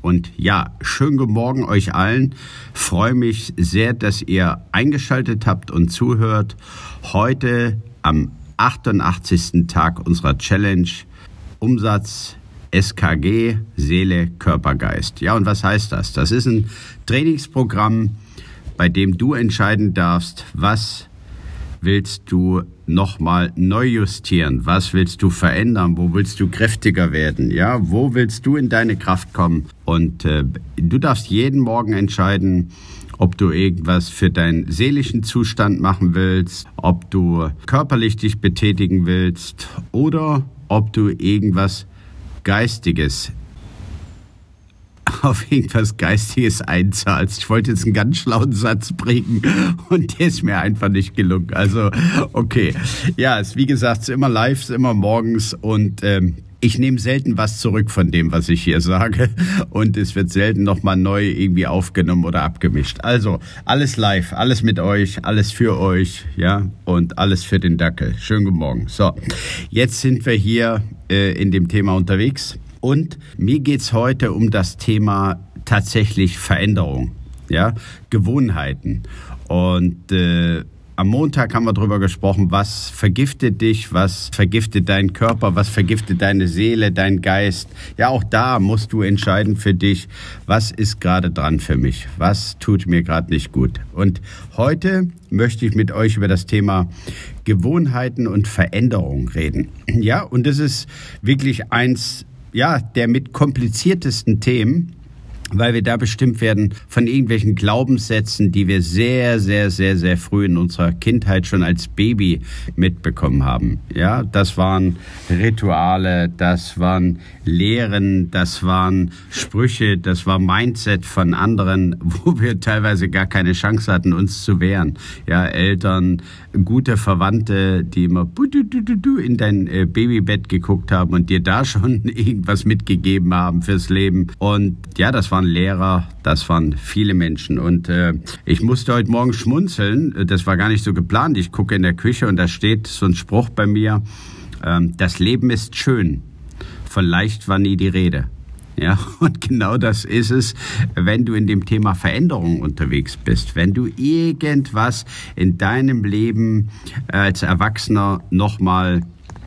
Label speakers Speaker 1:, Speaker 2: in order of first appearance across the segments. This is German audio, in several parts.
Speaker 1: Und ja, schönen guten Morgen euch allen. Freue mich sehr, dass ihr eingeschaltet habt und zuhört. Heute am 88. Tag unserer Challenge Umsatz SKG Seele, Körper, Geist. Ja, und was heißt das? Das ist ein Trainingsprogramm, bei dem du entscheiden darfst, was willst du nochmal neu justieren? Was willst du verändern? Wo willst du kräftiger werden? Ja, wo willst du in deine Kraft kommen? Und äh, du darfst jeden Morgen entscheiden, ob du irgendwas für deinen seelischen Zustand machen willst, ob du körperlich dich betätigen willst oder ob du irgendwas Geistiges auf irgendwas Geistiges einzahlst. Ich wollte jetzt einen ganz schlauen Satz bringen und der ist mir einfach nicht gelungen. Also, okay. Ja, es, wie gesagt, es ist immer live, es ist immer morgens und ähm, ich nehme selten was zurück von dem, was ich hier sage und es wird selten nochmal neu irgendwie aufgenommen oder abgemischt. Also alles live, alles mit euch, alles für euch, ja und alles für den Dackel. Schönen guten Morgen. So, jetzt sind wir hier äh, in dem Thema unterwegs und mir geht es heute um das Thema tatsächlich Veränderung, ja, Gewohnheiten. Und äh, am Montag haben wir darüber gesprochen, was vergiftet dich, was vergiftet deinen Körper, was vergiftet deine Seele, dein Geist. Ja, auch da musst du entscheiden für dich, was ist gerade dran für mich, was tut mir gerade nicht gut. Und heute möchte ich mit euch über das Thema Gewohnheiten und Veränderung reden. Ja, und das ist wirklich eins ja, der mit kompliziertesten Themen, weil wir da bestimmt werden von irgendwelchen Glaubenssätzen, die wir sehr, sehr, sehr, sehr früh in unserer Kindheit schon als Baby mitbekommen haben. Ja, das waren Rituale, das waren Lehren, das waren Sprüche, das war Mindset von anderen, wo wir teilweise gar keine Chance hatten, uns zu wehren. Ja, Eltern, gute Verwandte, die immer in dein äh, Babybett geguckt haben und dir da schon irgendwas mitgegeben haben fürs Leben. Und ja, das war waren Lehrer, das waren viele Menschen. Und äh, ich musste heute Morgen schmunzeln. Das war gar nicht so geplant. Ich gucke in der Küche und da steht so ein Spruch bei mir. Ähm, das Leben ist schön. Von leicht war nie die Rede. Ja, und genau das ist es, wenn du in dem Thema Veränderung unterwegs bist. Wenn du irgendwas in deinem Leben als Erwachsener nochmal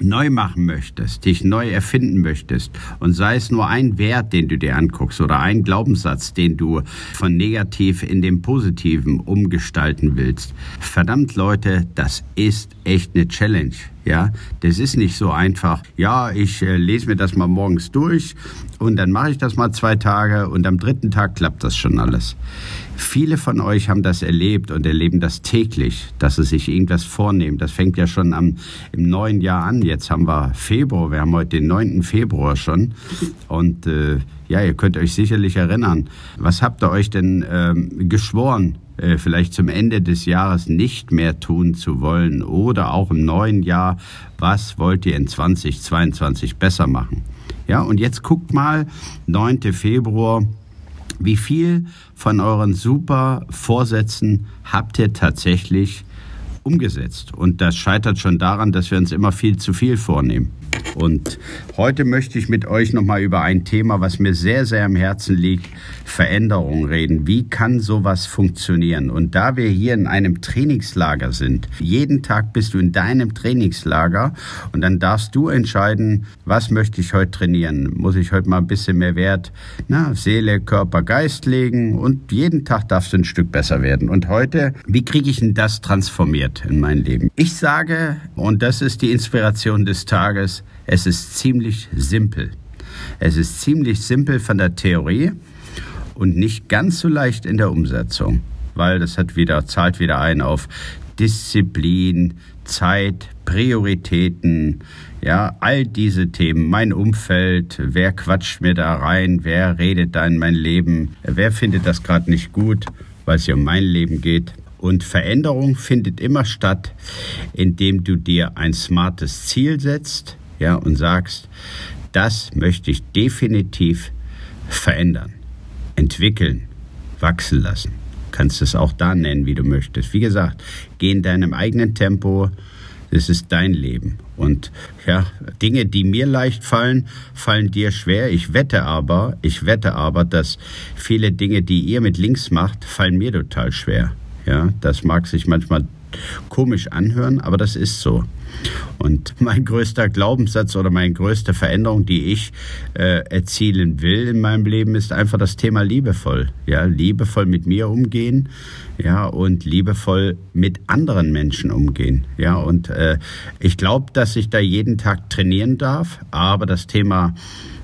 Speaker 1: neu machen möchtest, dich neu erfinden möchtest und sei es nur ein Wert, den du dir anguckst oder ein Glaubenssatz, den du von negativ in den positiven umgestalten willst. Verdammt Leute, das ist echt eine Challenge. Ja, das ist nicht so einfach. Ja, ich äh, lese mir das mal morgens durch und dann mache ich das mal zwei Tage und am dritten Tag klappt das schon alles. Viele von euch haben das erlebt und erleben das täglich, dass sie sich irgendwas vornehmen. Das fängt ja schon am, im neuen Jahr an. Jetzt haben wir Februar, wir haben heute den 9. Februar schon. Und äh, ja, ihr könnt euch sicherlich erinnern. Was habt ihr euch denn ähm, geschworen äh, vielleicht zum Ende des Jahres nicht mehr tun zu wollen oder auch im neuen Jahr, was wollt ihr in 2022 besser machen? Ja, und jetzt guckt mal, 9. Februar, wie viel von euren super Vorsätzen habt ihr tatsächlich umgesetzt? Und das scheitert schon daran, dass wir uns immer viel zu viel vornehmen. Und heute möchte ich mit euch nochmal über ein Thema, was mir sehr, sehr am Herzen liegt, Veränderung reden. Wie kann sowas funktionieren? Und da wir hier in einem Trainingslager sind, jeden Tag bist du in deinem Trainingslager und dann darfst du entscheiden, was möchte ich heute trainieren? Muss ich heute mal ein bisschen mehr Wert, na, Seele, Körper, Geist legen und jeden Tag darfst du ein Stück besser werden. Und heute, wie kriege ich denn das transformiert in mein Leben? Ich sage, und das ist die Inspiration des Tages, es ist ziemlich simpel. Es ist ziemlich simpel von der Theorie und nicht ganz so leicht in der Umsetzung, weil das hat wieder, zahlt wieder ein auf Disziplin, Zeit, Prioritäten, ja, all diese Themen, mein Umfeld, wer quatscht mir da rein, wer redet da in mein Leben, wer findet das gerade nicht gut, weil es ja um mein Leben geht. Und Veränderung findet immer statt, indem du dir ein smartes Ziel setzt, ja, und sagst, das möchte ich definitiv verändern, entwickeln, wachsen lassen. Kannst es auch da nennen, wie du möchtest. Wie gesagt, geh in deinem eigenen Tempo. Es ist dein Leben. Und ja, Dinge, die mir leicht fallen, fallen dir schwer. Ich wette aber, ich wette aber, dass viele Dinge, die ihr mit links macht, fallen mir total schwer. Ja, das mag sich manchmal komisch anhören, aber das ist so. Und mein größter Glaubenssatz oder meine größte Veränderung, die ich äh, erzielen will in meinem Leben, ist einfach das Thema liebevoll. Ja, liebevoll mit mir umgehen, ja, und liebevoll mit anderen Menschen umgehen. Ja, und äh, ich glaube, dass ich da jeden Tag trainieren darf, aber das Thema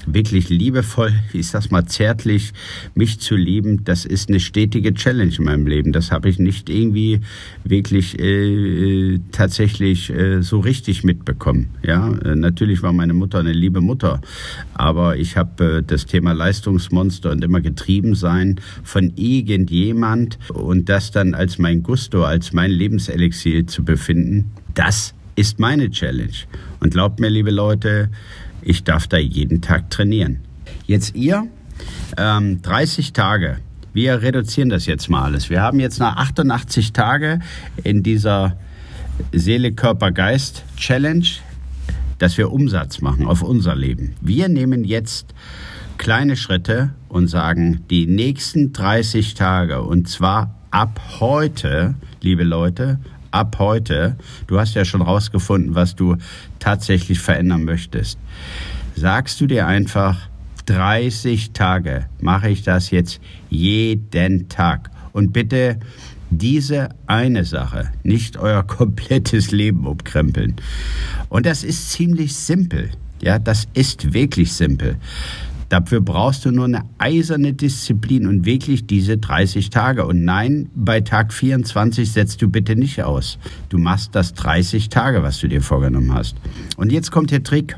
Speaker 1: wirklich liebevoll, ich sag's mal zärtlich, mich zu lieben, das ist eine stetige Challenge in meinem Leben. Das habe ich nicht irgendwie wirklich äh, tatsächlich äh, so richtig mitbekommen. Ja, äh, natürlich war meine Mutter eine liebe Mutter, aber ich habe äh, das Thema Leistungsmonster und immer getrieben sein von irgendjemand und das dann als mein Gusto, als mein Lebenselixier zu befinden, das ist meine Challenge. Und glaubt mir, liebe Leute, ich darf da jeden Tag trainieren. Jetzt ihr, ähm, 30 Tage. Wir reduzieren das jetzt mal alles. Wir haben jetzt nach 88 Tage in dieser Seele, Körper, Geist Challenge, dass wir Umsatz machen auf unser Leben. Wir nehmen jetzt kleine Schritte und sagen, die nächsten 30 Tage, und zwar ab heute, liebe Leute, ab heute, du hast ja schon rausgefunden, was du tatsächlich verändern möchtest, sagst du dir einfach, 30 Tage mache ich das jetzt jeden Tag. Und bitte diese eine Sache, nicht euer komplettes Leben umkrempeln. Und das ist ziemlich simpel. Ja, das ist wirklich simpel. Dafür brauchst du nur eine eiserne Disziplin und wirklich diese 30 Tage. Und nein, bei Tag 24 setzt du bitte nicht aus. Du machst das 30 Tage, was du dir vorgenommen hast. Und jetzt kommt der Trick.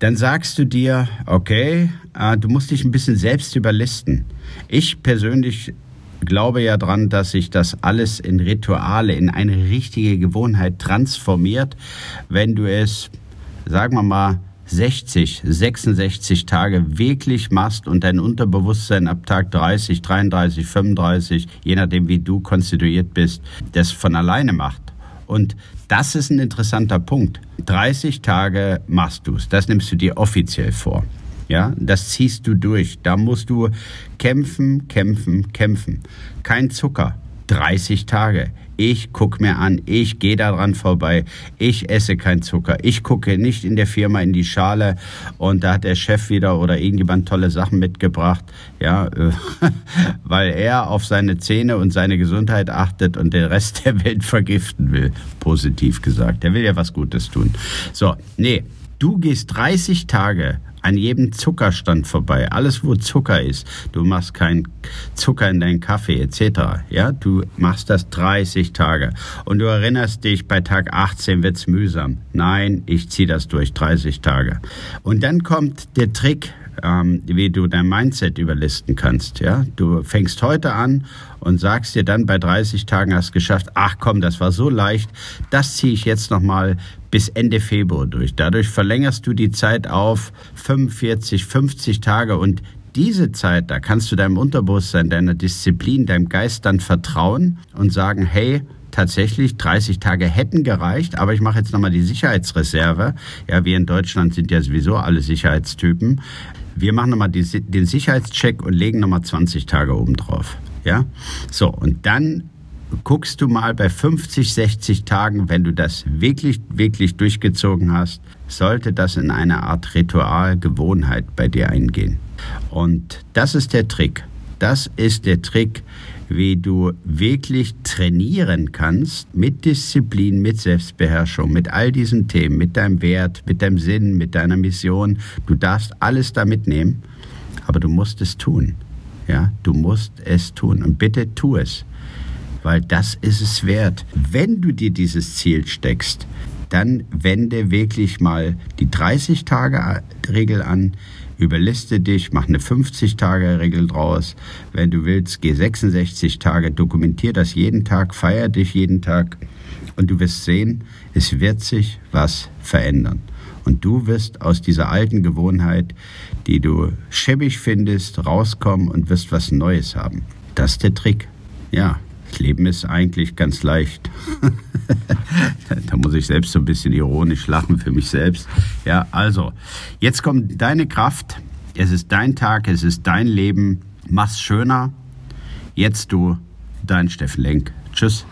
Speaker 1: Dann sagst du dir, okay, äh, du musst dich ein bisschen selbst überlisten. Ich persönlich glaube ja dran, dass sich das alles in Rituale, in eine richtige Gewohnheit transformiert, wenn du es, sagen wir mal, 60, 66 Tage wirklich machst und dein Unterbewusstsein ab Tag 30, 33, 35, je nachdem wie du konstituiert bist, das von alleine macht. Und das ist ein interessanter Punkt. 30 Tage machst du es. Das nimmst du dir offiziell vor. Ja, das ziehst du durch. Da musst du kämpfen, kämpfen, kämpfen. Kein Zucker. 30 Tage. Ich gucke mir an, ich gehe daran vorbei, ich esse kein Zucker, ich gucke nicht in der Firma in die Schale und da hat der Chef wieder oder irgendjemand tolle Sachen mitgebracht, ja, weil er auf seine Zähne und seine Gesundheit achtet und den Rest der Welt vergiften will, positiv gesagt. Der will ja was Gutes tun. So, nee, du gehst 30 Tage an jedem Zuckerstand vorbei. Alles, wo Zucker ist. Du machst keinen Zucker in deinen Kaffee etc. Ja, du machst das 30 Tage. Und du erinnerst dich, bei Tag 18 wird's mühsam. Nein, ich ziehe das durch 30 Tage. Und dann kommt der Trick, ähm, wie du dein Mindset überlisten kannst. Ja, du fängst heute an und sagst dir dann bei 30 Tagen hast geschafft. Ach komm, das war so leicht. Das ziehe ich jetzt noch mal bis Ende Februar durch. Dadurch verlängerst du die Zeit auf 45, 50 Tage und diese Zeit, da kannst du deinem Unterbewusstsein, deiner Disziplin, deinem Geist dann vertrauen und sagen, hey, tatsächlich 30 Tage hätten gereicht, aber ich mache jetzt nochmal die Sicherheitsreserve. Ja, wir in Deutschland sind ja sowieso alle Sicherheitstypen. Wir machen nochmal die, den Sicherheitscheck und legen nochmal 20 Tage oben drauf. Ja, so, und dann guckst du mal bei 50, 60 Tagen, wenn du das wirklich, wirklich durchgezogen hast, sollte das in eine Art Ritual, Gewohnheit bei dir eingehen. Und das ist der Trick. Das ist der Trick, wie du wirklich trainieren kannst mit Disziplin, mit Selbstbeherrschung, mit all diesen Themen, mit deinem Wert, mit deinem Sinn, mit deiner Mission. Du darfst alles da mitnehmen, aber du musst es tun. Ja, du musst es tun und bitte tu es weil das ist es wert. Wenn du dir dieses Ziel steckst, dann wende wirklich mal die 30-Tage-Regel an, überliste dich, mach eine 50-Tage-Regel draus. Wenn du willst, geh 66 Tage, dokumentier das jeden Tag, feier dich jeden Tag und du wirst sehen, es wird sich was verändern. Und du wirst aus dieser alten Gewohnheit, die du schäbig findest, rauskommen und wirst was Neues haben. Das ist der Trick. Ja, das Leben ist eigentlich ganz leicht. da muss ich selbst so ein bisschen ironisch lachen für mich selbst. Ja, also, jetzt kommt deine Kraft. Es ist dein Tag, es ist dein Leben. Mach's schöner. Jetzt du, dein Steffen Lenk. Tschüss.